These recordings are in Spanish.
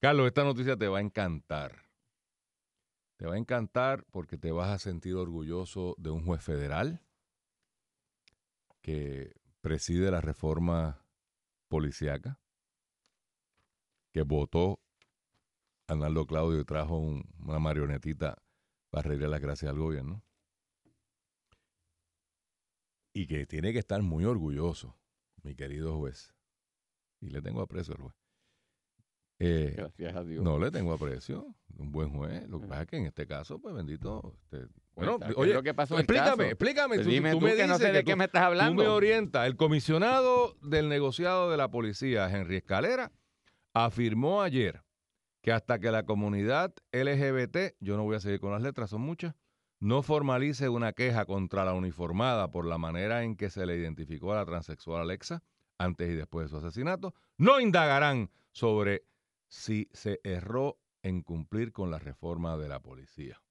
Carlos, esta noticia te va a encantar. Te va a encantar porque te vas a sentir orgulloso de un juez federal que preside la reforma policíaca, que votó a Arnaldo Claudio y trajo un- una marionetita para reírle las gracias al gobierno. Y que tiene que estar muy orgulloso, mi querido juez. Y le tengo aprecio al juez. Eh, Gracias a Dios. no le tengo aprecio, un buen juez. Lo que pasa es que en este caso, pues bendito. este, bueno, Cuenta, ¿qué es oye, lo que pasó en el explícame, explícame. Pues tú, dime tú tú me que no dices sé de qué me estás hablando. Tú me orientas. El comisionado del negociado de la policía, Henry Escalera, afirmó ayer que hasta que la comunidad LGBT, yo no voy a seguir con las letras, son muchas, no formalice una queja contra la uniformada por la manera en que se le identificó a la transexual Alexa antes y después de su asesinato, no indagarán sobre si se erró en cumplir con la reforma de la policía.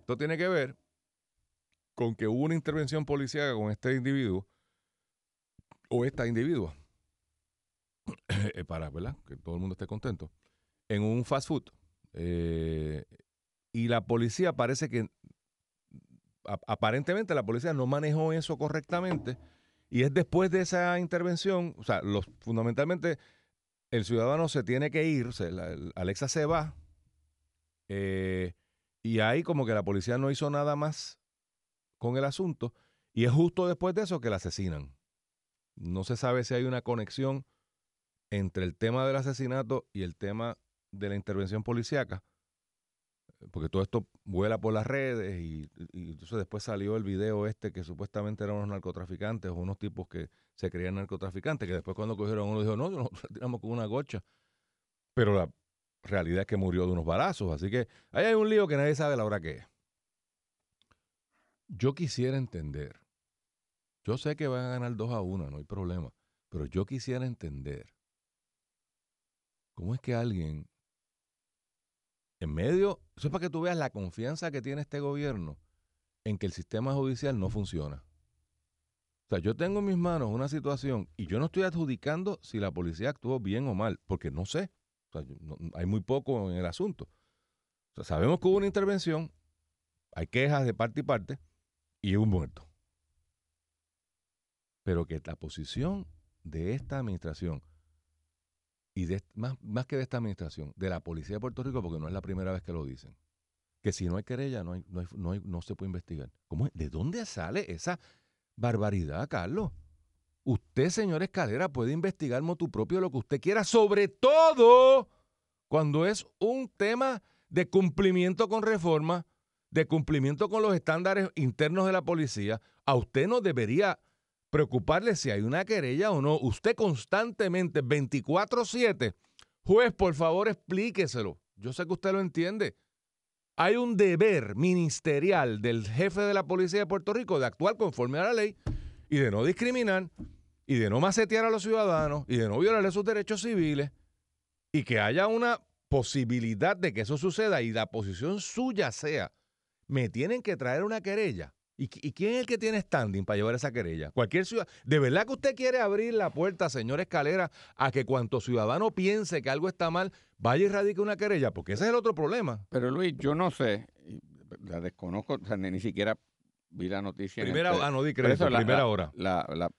Esto tiene que ver con que hubo una intervención policíaca con este individuo o esta individua eh, para ¿verdad? que todo el mundo esté contento en un fast food Eh, y la policía parece que aparentemente la policía no manejó eso correctamente y es después de esa intervención o sea los fundamentalmente el ciudadano se tiene que ir Alexa se va eh, y ahí como que la policía no hizo nada más con el asunto y es justo después de eso que la asesinan. No se sabe si hay una conexión entre el tema del asesinato y el tema de la intervención policíaca, porque todo esto vuela por las redes y, entonces después salió el video este que supuestamente eran unos narcotraficantes o unos tipos que se creían narcotraficantes, que después cuando cogieron uno dijo, no, nos tiramos con una gocha. Pero la realidad es que murió de unos balazos, así que ahí hay un lío que nadie sabe la hora que es. Yo quisiera entender, yo sé que van a ganar 2 a 1, no hay problema, pero yo quisiera entender cómo es que alguien, en medio, eso es para que tú veas la confianza que tiene este gobierno en que el sistema judicial no funciona. O sea, yo tengo en mis manos una situación y yo no estoy adjudicando si la policía actuó bien o mal, porque no sé. O sea, hay muy poco en el asunto. O sea, sabemos que hubo una intervención, hay quejas de parte y parte, y un muerto. Pero que la posición de esta administración, y de, más, más que de esta administración, de la Policía de Puerto Rico, porque no es la primera vez que lo dicen, que si no hay querella, no, no, no, no se puede investigar. ¿Cómo? ¿De dónde sale esa barbaridad, Carlos? Usted, señor Escalera, puede investigar motu propio lo que usted quiera, sobre todo cuando es un tema de cumplimiento con reforma, de cumplimiento con los estándares internos de la policía. A usted no debería preocuparle si hay una querella o no. Usted constantemente, 24-7, juez, por favor, explíqueselo. Yo sé que usted lo entiende. Hay un deber ministerial del jefe de la policía de Puerto Rico de actuar conforme a la ley y de no discriminar y de no macetear a los ciudadanos y de no violarle sus derechos civiles y que haya una posibilidad de que eso suceda y la posición suya sea, me tienen que traer una querella. ¿Y, qui- y quién es el que tiene standing para llevar esa querella? Cualquier ciudadano. ¿De verdad que usted quiere abrir la puerta, señor Escalera, a que cuanto ciudadano piense que algo está mal, vaya y radique una querella? Porque ese es el otro problema. Pero Luis, yo no sé, la desconozco, o sea, ni, ni siquiera vi la noticia. Primera, pe- ah, no di crédito, eso la- primera la- hora. La,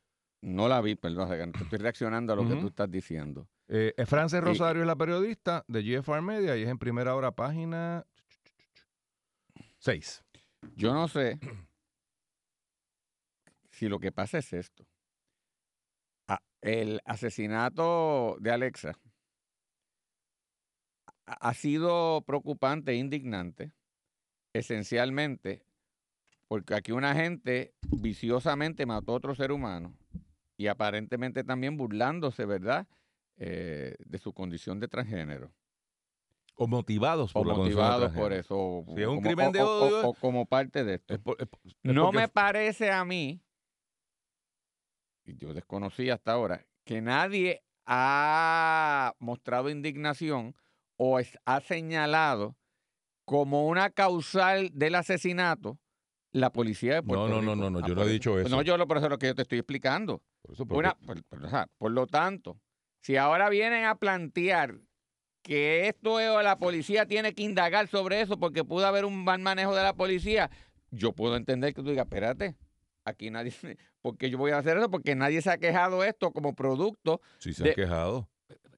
no la vi, perdón, estoy reaccionando a lo que tú estás diciendo. Eh, eh, Frances Y- Rosario es la periodista de GFR Media y es en primera hora, página 6. Yo no sé si lo que pasa es esto. Ah, el asesinato de Alexa ha sido preocupante e indignante, esencialmente porque aquí una gente viciosamente mató a otro ser humano y aparentemente también burlándose, ¿verdad?, Eh, de su condición de transgénero. O motivados O por la condición motivados por eso. o Si es un como- crimen o- de o- o- odio, o como parte de esto. Es por- es por- es No me parece a mí, yo desconocí hasta ahora, que nadie ha mostrado indignación o es- ha señalado como una causal del asesinato la policía de Puerto No, no, Rico. no, no, no, Ah, yo no he dicho eso. No, yo lo, por eso es lo que yo te estoy explicando. Por eso, porque- Una, por, por- o sea, por lo tanto, si ahora vienen a plantear que esto es, la policía tiene que indagar sobre eso porque pudo haber un mal manejo de la policía, yo puedo entender que tú digas, espérate, aquí nadie, porque yo voy a hacer eso? Porque nadie se ha quejado esto como producto. Sí, se ha quejado.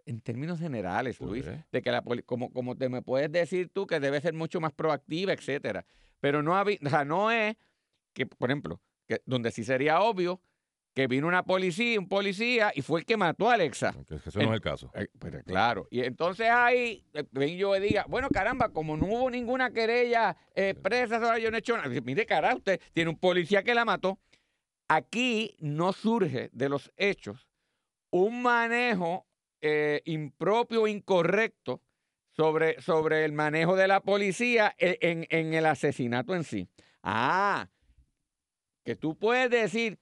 En términos generales, pues, Luis, eh. de que la como, como te me puedes decir tú que debe ser mucho más proactiva, etcétera. Pero no, o sea, no es que, por ejemplo, que donde sí sería obvio que vino una policía, un policía, y fue el que mató a Alexa. Que eso no es el caso. Eh, pero claro. Y entonces ahí, eh, ven yo diga, bueno, caramba, como no hubo ninguna querella eh, presa, yo no he hecho nada. Mire, cara, usted tiene un policía que la mató. Aquí no surge de los hechos un manejo eh, impropio, incorrecto sobre, sobre el manejo de la policía en, en el asesinato en sí. Ah, que tú puedes decir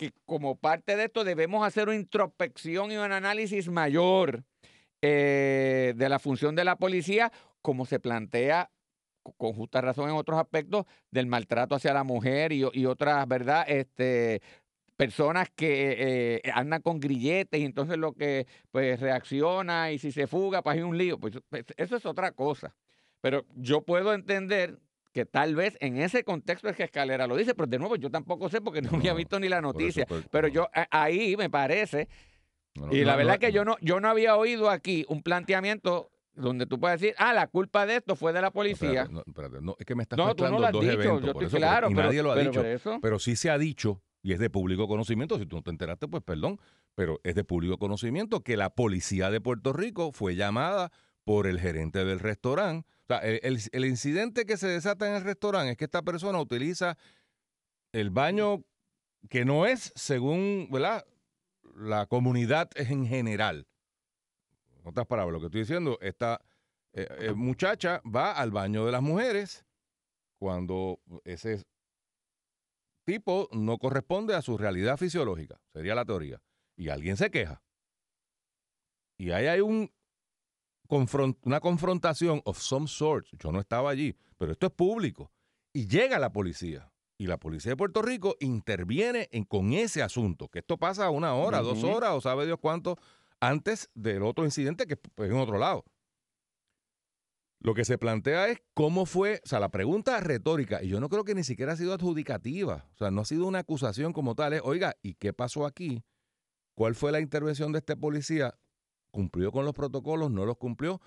que como parte de esto debemos hacer una introspección y un análisis mayor eh, de la función de la policía, como se plantea con justa razón en otros aspectos del maltrato hacia la mujer y, otras, ¿verdad? Este, personas que eh, andan con grilletes y entonces lo que pues reacciona y si se fuga, pues hay un lío. Pues, pues eso es otra cosa. Pero yo puedo entender que tal vez en ese contexto es que Escalera lo dice, pero de nuevo yo tampoco sé porque no, había visto ni la noticia, pero yo ahí me parece, y la verdad es que yo no, yo no había oído aquí un planteamiento donde tú puedes decir, ah, la culpa de esto fue de la policía. No, espérate, no, es que me estás no, dos eventos. Yo estoy claro, y nadie lo ha dicho. Pero sí se ha dicho, y es de público conocimiento, si tú no te enteraste, pues perdón, pero es de público conocimiento que la policía de Puerto Rico fue llamada por el gerente del restaurante el, incidente que se desata en el restaurante es que esta persona utiliza el baño que no es según la comunidad en general. En otras palabras, lo que estoy diciendo, esta eh, eh, muchacha va al baño de las mujeres cuando ese tipo no corresponde a su realidad fisiológica, sería la teoría, y alguien se queja. Y ahí hay un una confrontación of some sort. Yo no estaba allí, pero esto es público. Y llega la policía. Y la policía de Puerto Rico interviene en, con ese asunto, que esto pasa una hora, dos horas, o sabe Dios cuánto, antes del otro incidente que es en otro lado. Lo que se plantea es cómo fue, o sea, la pregunta retórica, y yo no creo que ni siquiera ha sido adjudicativa, o sea, no ha sido una acusación como tal, es, oiga, ¿y qué pasó aquí? ¿Cuál fue la intervención de este policía? Cumplió con los protocolos, no los cumplió.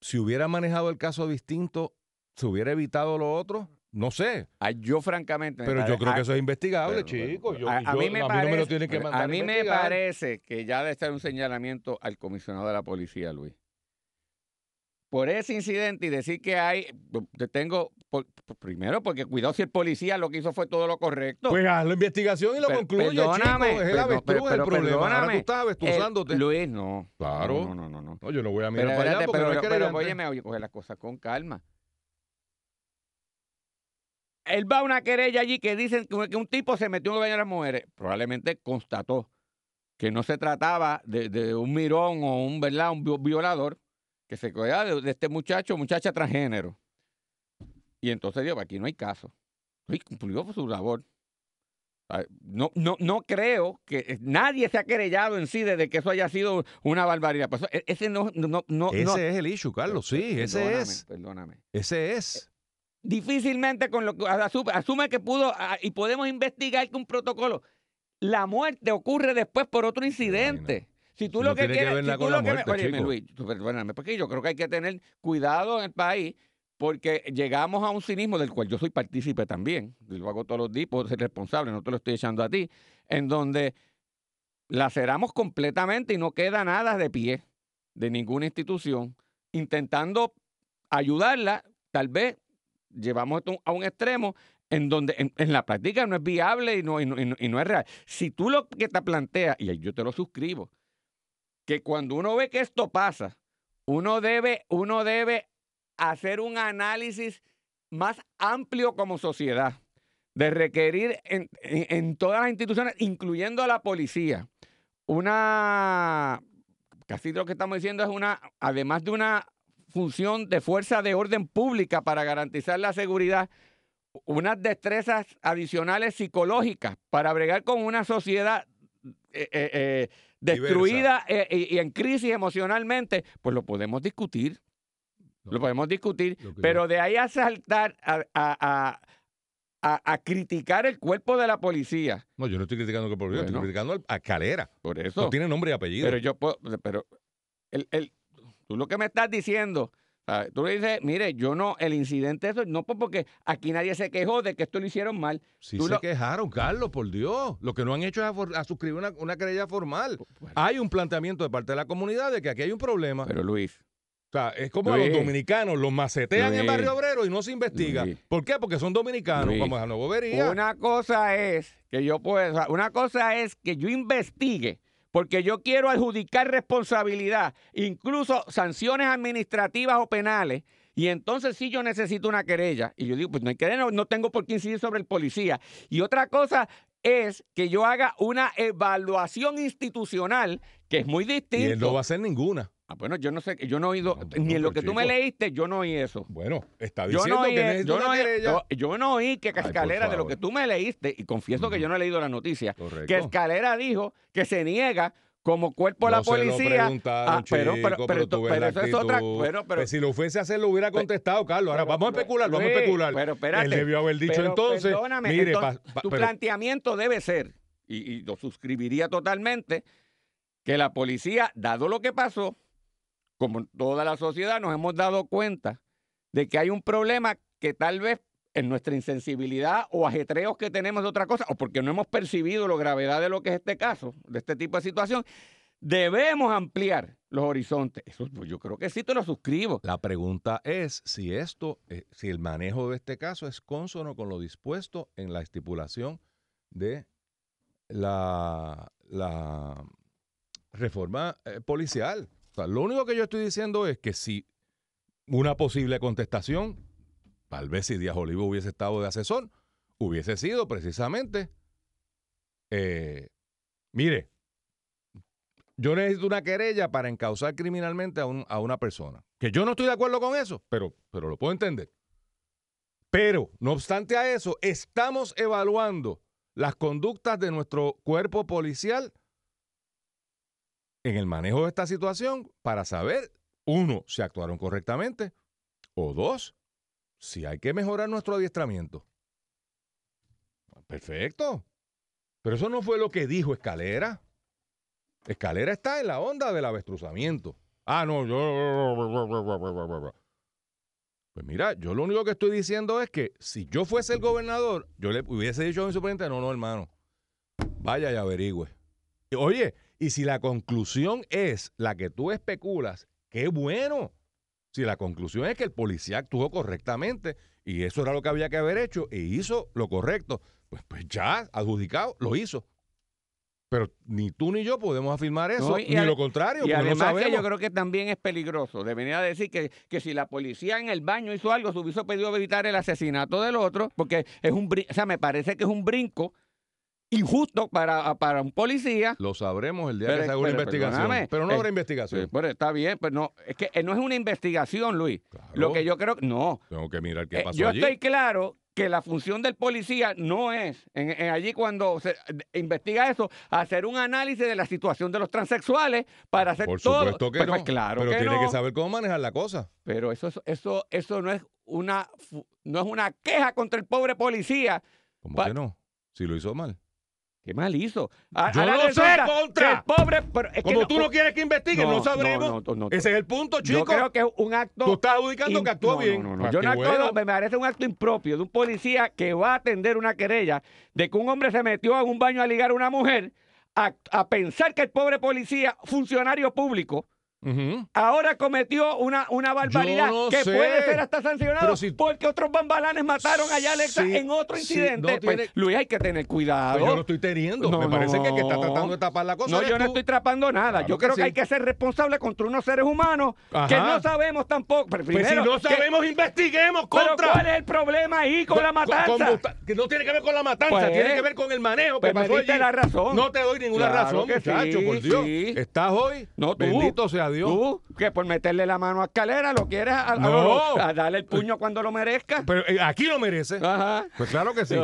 Si hubiera manejado el caso distinto, ¿se hubiera evitado lo otro? No sé. Ah, yo francamente... Pero yo creo que eso es investigable, chicos. a, mí me parece, que ya debe estar un señalamiento al comisionado de la policía, Luis por ese incidente y decir que hay, te tengo, primero porque cuidado si el policía lo que hizo fue todo lo correcto. Pues haz la investigación y lo concluye, perdóname, chico, es el avestruz el problema. Ahora tú estás avestruzándote. Luis, no. Claro. No, no, no, no. no yo no voy a mirar para allá porque pero, no pero, oye, me oye, coge las cosas con calma. Él va a una querella allí que dicen que un tipo se metió en el baño de las mujeres. Probablemente constató que no se trataba de, de un mirón o un, ¿verdad? un violador, que se cuida de, este muchacho, muchacha transgénero. Y entonces digo, aquí no hay caso. Y cumplió su labor. No, no, no creo que nadie se ha querellado en sí desde que eso haya sido una barbaridad. Pues e, ese no, no, no, ese es el issue, Carlos. Sí, ese es. Perdóname. Ese es. Difícilmente con lo que asume, asume que pudo y podemos investigar que un protocolo. La muerte ocurre después por otro incidente. Si tú lo que quieres, si tú lo que Luis, perdóname, porque yo creo que hay que tener cuidado en el país porque llegamos a un cinismo del cual yo soy partícipe también, lo hago todos los días, puedo ser responsable, no te lo estoy echando a ti, en donde laceramos completamente y no queda nada de pie de ninguna institución, intentando ayudarla, tal vez llevamos esto a un extremo en donde en, la práctica no es viable y no, y no, es real. Si tú lo que te planteas, y yo te lo suscribo, que cuando uno ve que esto pasa, uno debe, uno debe hacer un análisis más amplio como sociedad, de requerir en, todas las instituciones, incluyendo a la policía, una, casi lo que estamos diciendo es una, además de una función de fuerza de orden pública para garantizar la seguridad, unas destrezas adicionales psicológicas para bregar con una sociedad eh, eh, eh destruida y, y en crisis emocionalmente, pues lo podemos discutir. Lo podemos discutir, Lo pero de ahí a saltar a, a- a- criticar el cuerpo de la policía. No, yo no estoy criticando que por Dios, estoy Bueno. criticando al- a Calera. Por eso. No tiene nombre y apellido. Pero yo puedo, pero el, el- tú lo que me estás diciendo, ¿sabes? tú le dices, mire, yo no, el incidente eso, no pues porque aquí nadie se quejó de que esto lo hicieron mal. tú se lo- quejaron, Carlos, por Dios. Lo que no han hecho es a, suscribir una, una querella formal. Bueno, Hay un planteamiento de parte de la comunidad de que aquí hay un problema. pero Luis, o sea, es como a los dominicanos, los macetean en. Barrio Obrero y no se investiga. Luis. ¿Por qué? Porque son dominicanos. Vamos a no bobería. una cosa es que yo sea, una cosa es que yo investigue. Porque yo quiero adjudicar responsabilidad, incluso sanciones administrativas o penales, y entonces sí yo necesito una querella. Y yo digo, pues no hay querella, no, no tengo por qué incidir sobre el policía. Y otra cosa es que yo haga una evaluación institucional, que es muy Y distinto. él no va a hacer ninguna. Ah, bueno, yo no sé, yo no he oído, Ah, ni en lo que tú me leíste, yo no oí eso. Bueno, está Yo diciendo no, que yo, no oí, yo- no oí que Escalera, de lo que tú me leíste, y confieso que yo no he leído la noticia, Correcto. que Escalera dijo que se niega como cuerpo de la No policía. Ah, pero, pero, chico, pero, tú pero eso es otra. Pero, Pues si lo fuese a hacer, lo hubiera contestado, Carlos. Ahora vamos a especular, vamos a Luis, especular. Pero espérate. Él debió haber dicho entonces, perdóname, mire, entonces, pa- pa- tu planteamiento debe ser, y, y lo suscribiría totalmente, que la policía, dado lo que pasó, como toda la sociedad nos hemos dado cuenta de que hay un problema que tal vez en nuestra insensibilidad o ajetreos que tenemos de otra cosa, o porque no hemos percibido la gravedad de lo que es este caso, de este tipo de situación, debemos ampliar los horizontes. Eso pues, yo creo que sí te lo suscribo. La pregunta es si esto, eh, si el manejo de este caso es consono con lo dispuesto en la estipulación de la, la reforma eh, policial. Lo único que yo estoy diciendo es que si una posible contestación, tal vez si Díaz Olivo hubiese estado de asesor, hubiese sido precisamente, eh, mire, yo necesito una querella para encauzar criminalmente a, un- a una persona. Que yo no estoy de acuerdo con eso, pero, pero lo puedo entender. Pero, no obstante a eso, estamos evaluando las conductas de nuestro cuerpo policial en el manejo de esta situación para saber, uno, si actuaron correctamente, o dos, si hay que mejorar nuestro adiestramiento. Perfecto. Pero eso no fue lo que dijo Escalera. Escalera está en la onda del avestruzamiento. Ah, no, yo... Pues mira, yo lo único que estoy diciendo es que si yo fuese el gobernador, yo le hubiese dicho a mi superintendente, no, no, hermano, vaya y averigüe. Oye, y si la conclusión es la que tú especulas, qué bueno. Si la conclusión es que el policía actuó correctamente y eso era lo que había que haber hecho e hizo lo correcto, pues, pues ya, adjudicado, lo hizo. Pero ni tú ni yo podemos afirmar eso, No, ni lo contrario, Y no además que yo creo que también es peligroso. Debería decir que, que si la policía en el baño hizo algo, se hubiese pedido evitar el asesinato del otro, porque es un o sea, me parece que es un brinco injusto para, para un policía. Lo sabremos el día Pero- que se haga una pero investigación. perdóname, pero no eh, habrá Sí, investigación. pero está bien, pero no, es que eh, no es una investigación, Luis. Claro, Lo que yo creo, no. Tengo que mirar qué Eh, pasó yo allí. estoy claro que la función del policía no es, en, en allí cuando se eh, investiga eso, hacer un análisis de la situación de los transexuales para hacer Por todo. supuesto que Pues, no. pues, claro pero que tiene no. que saber cómo manejar la cosa. Pero eso, es- eso, eso no es una no es una queja contra el pobre policía. ¿Cómo Pa- que no? Si lo hizo mal. Qué mal hizo. A- Yo no soy contra. el pobre. pero es que Como tú no quieres que investiguen, no, no, sabremos. no, no, no, Ese es el punto, chico. Yo creo que es un acto. Tú estás adjudicando in- que actuó bien. no, no. Ah, Yo no bueno. me parece un acto impropio de un policía que va a atender una querella de que un hombre se metió en un baño a ligar a una mujer a, a pensar que el pobre policía, funcionario público, Ahora cometió una, una barbaridad no que sé. puede ser hasta sancionado si- porque otros bambalanes mataron allá a Alexa en otro incidente. no Pues, Luis, hay que tener cuidado. Pues yo lo estoy teniendo. No, Me parece que el que está no. tratando de tapar la cosa No, yo no estoy trapando nada. Claro yo creo que sí. hay que ser responsable contra unos seres humanos que no sabemos tampoco. Pero Pues si primero, no que- sabemos, investiguemos pero contra. ¿cuál es el problema ahí con la Co- matanza? con- que no tiene que ver con la matanza, Pues, tiene que ver con el manejo pues que pasó allí. la razón. No te doy ninguna Claro razón, muchacho, por Dios. Estás hoy. No. Bendito sea Dios. Tú, que por meterle la mano a escalera lo quieres a, a- No. a darle el puño cuando lo merezca. Pero eh, aquí lo merece. Ajá. Pues claro que sí.